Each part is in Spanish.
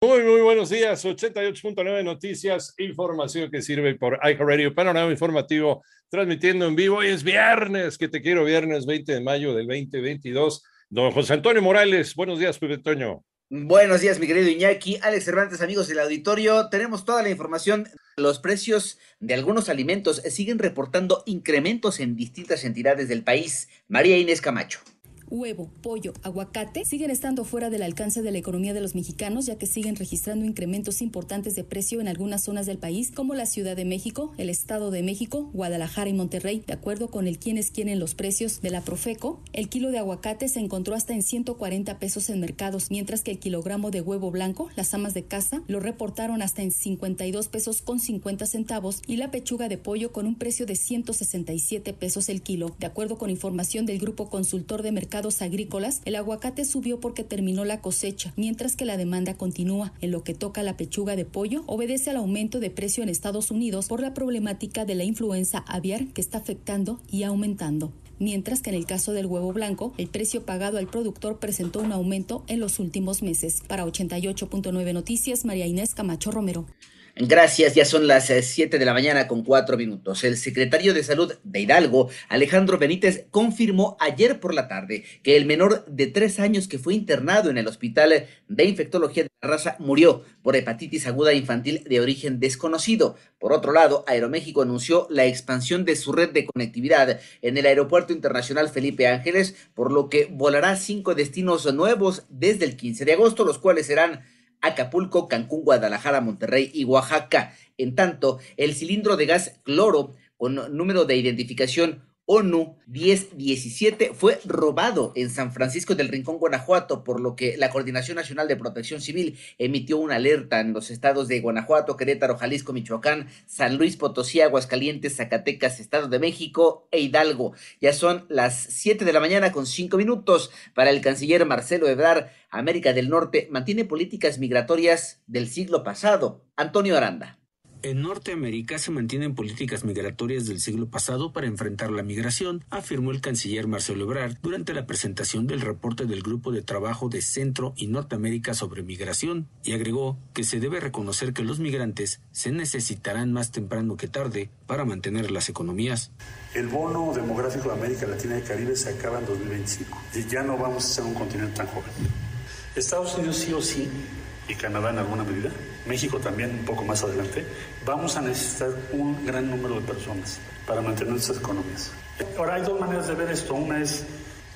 Muy, muy buenos días. 88.9 Noticias, información que sirve por iHeartRadio, panorama informativo, transmitiendo en vivo. Hoy es viernes, que te quiero, viernes 20 de mayo del 2022. Don José Antonio Morales, buenos días, Pepe Toño. Buenos días, mi querido Iñaki, Alex Cervantes, amigos del auditorio. Tenemos toda la información. Los precios de algunos alimentos siguen reportando incrementos en distintas entidades del país. María Inés Camacho huevo, pollo, aguacate siguen estando fuera del alcance de la economía de los mexicanos, ya que siguen registrando incrementos importantes de precio en algunas zonas del país, como la Ciudad de México, el Estado de México, Guadalajara y Monterrey. De acuerdo con el quienes quieren los precios de la Profeco, el kilo de aguacate se encontró hasta en 140 pesos en mercados, mientras que el kilogramo de huevo blanco, las amas de casa, lo reportaron hasta en 52 pesos con 50 centavos y la pechuga de pollo con un precio de 167 pesos el kilo. De acuerdo con información del Grupo Consultor de Agrícolas, el aguacate subió porque terminó la cosecha, mientras que la demanda continúa. En lo que toca la pechuga de pollo, obedece al aumento de precio en Estados Unidos por la problemática de la influenza aviar que está afectando y aumentando mientras que en el caso del huevo blanco, el precio pagado al productor presentó un aumento en los últimos meses. Para 88.9 Noticias, María Inés Camacho Romero. Gracias, ya son las 7 eh, de la mañana con cuatro minutos. El secretario de Salud de Hidalgo, Alejandro Benítez, confirmó ayer por la tarde que el menor de tres años que fue internado en el Hospital de Infectología de la Raza murió por hepatitis aguda infantil de origen desconocido. Por otro lado, Aeroméxico anunció la expansión de su red de conectividad en el Aeropuerto Internacional Felipe Ángeles, por lo que volará cinco destinos nuevos desde el 15 de agosto, los cuales serán Acapulco, Cancún, Guadalajara, Monterrey y Oaxaca. En tanto, el cilindro de gas cloro con número de identificación ONU 1017 fue robado en San Francisco del Rincón, Guanajuato, por lo que la Coordinación Nacional de Protección Civil emitió una alerta en los estados de Guanajuato, Querétaro, Jalisco, Michoacán, San Luis Potosí, Aguascalientes, Zacatecas, Estado de México e Hidalgo. Ya son las 7 de la mañana con 5 minutos para el canciller Marcelo Ebrard. América del Norte mantiene políticas migratorias del siglo pasado. Antonio Aranda. En Norteamérica se mantienen políticas migratorias del siglo pasado para enfrentar la migración, afirmó el canciller Marcelo Ebrard durante la presentación del reporte del Grupo de Trabajo de Centro y Norteamérica sobre Migración, y agregó que se debe reconocer que los migrantes se necesitarán más temprano que tarde para mantener las economías. El bono demográfico de América Latina y Caribe se acaba en 2025 y ya no vamos a ser un continente tan joven. Estados Unidos sí o sí y Canadá en alguna medida, México también un poco más adelante, vamos a necesitar un gran número de personas para mantener nuestras economías. Ahora hay dos maneras de ver esto. Una es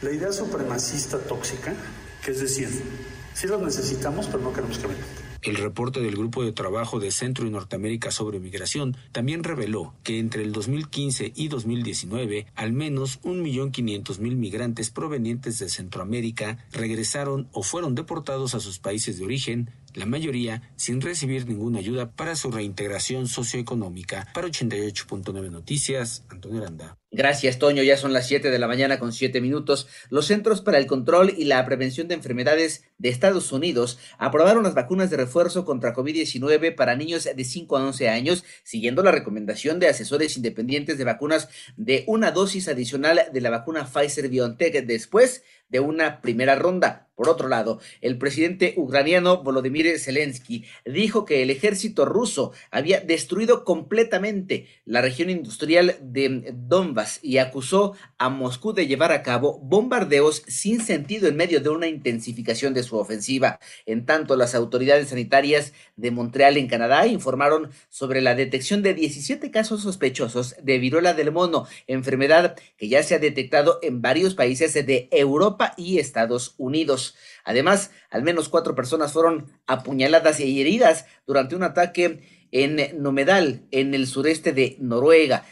la idea supremacista tóxica, que es decir, sí los necesitamos, pero no queremos que vengan. El reporte del Grupo de Trabajo de Centro y Norteamérica sobre Migración también reveló que entre el 2015 y 2019, al menos 1.500.000 migrantes provenientes de Centroamérica regresaron o fueron deportados a sus países de origen la mayoría sin recibir ninguna ayuda para su reintegración socioeconómica. Para 88.9 Noticias, Antonio Aranda. Gracias, Toño. Ya son las 7 de la mañana con 7 minutos. Los Centros para el Control y la Prevención de Enfermedades de Estados Unidos aprobaron las vacunas de refuerzo contra COVID-19 para niños de 5 a 11 años, siguiendo la recomendación de asesores independientes de vacunas de una dosis adicional de la vacuna Pfizer BioNTech después de una primera ronda. Por otro lado, el presidente ucraniano Volodymyr Zelensky dijo que el ejército ruso había destruido completamente la región industrial de Donbass y acusó a Moscú de llevar a cabo bombardeos sin sentido en medio de una intensificación de su ofensiva. En tanto, las autoridades sanitarias de Montreal en Canadá informaron sobre la detección de 17 casos sospechosos de viruela del mono, enfermedad que ya se ha detectado en varios países de Europa y Estados Unidos. Además, al menos cuatro personas fueron apuñaladas y heridas durante un ataque en Nomedal, en el sureste de Noruega.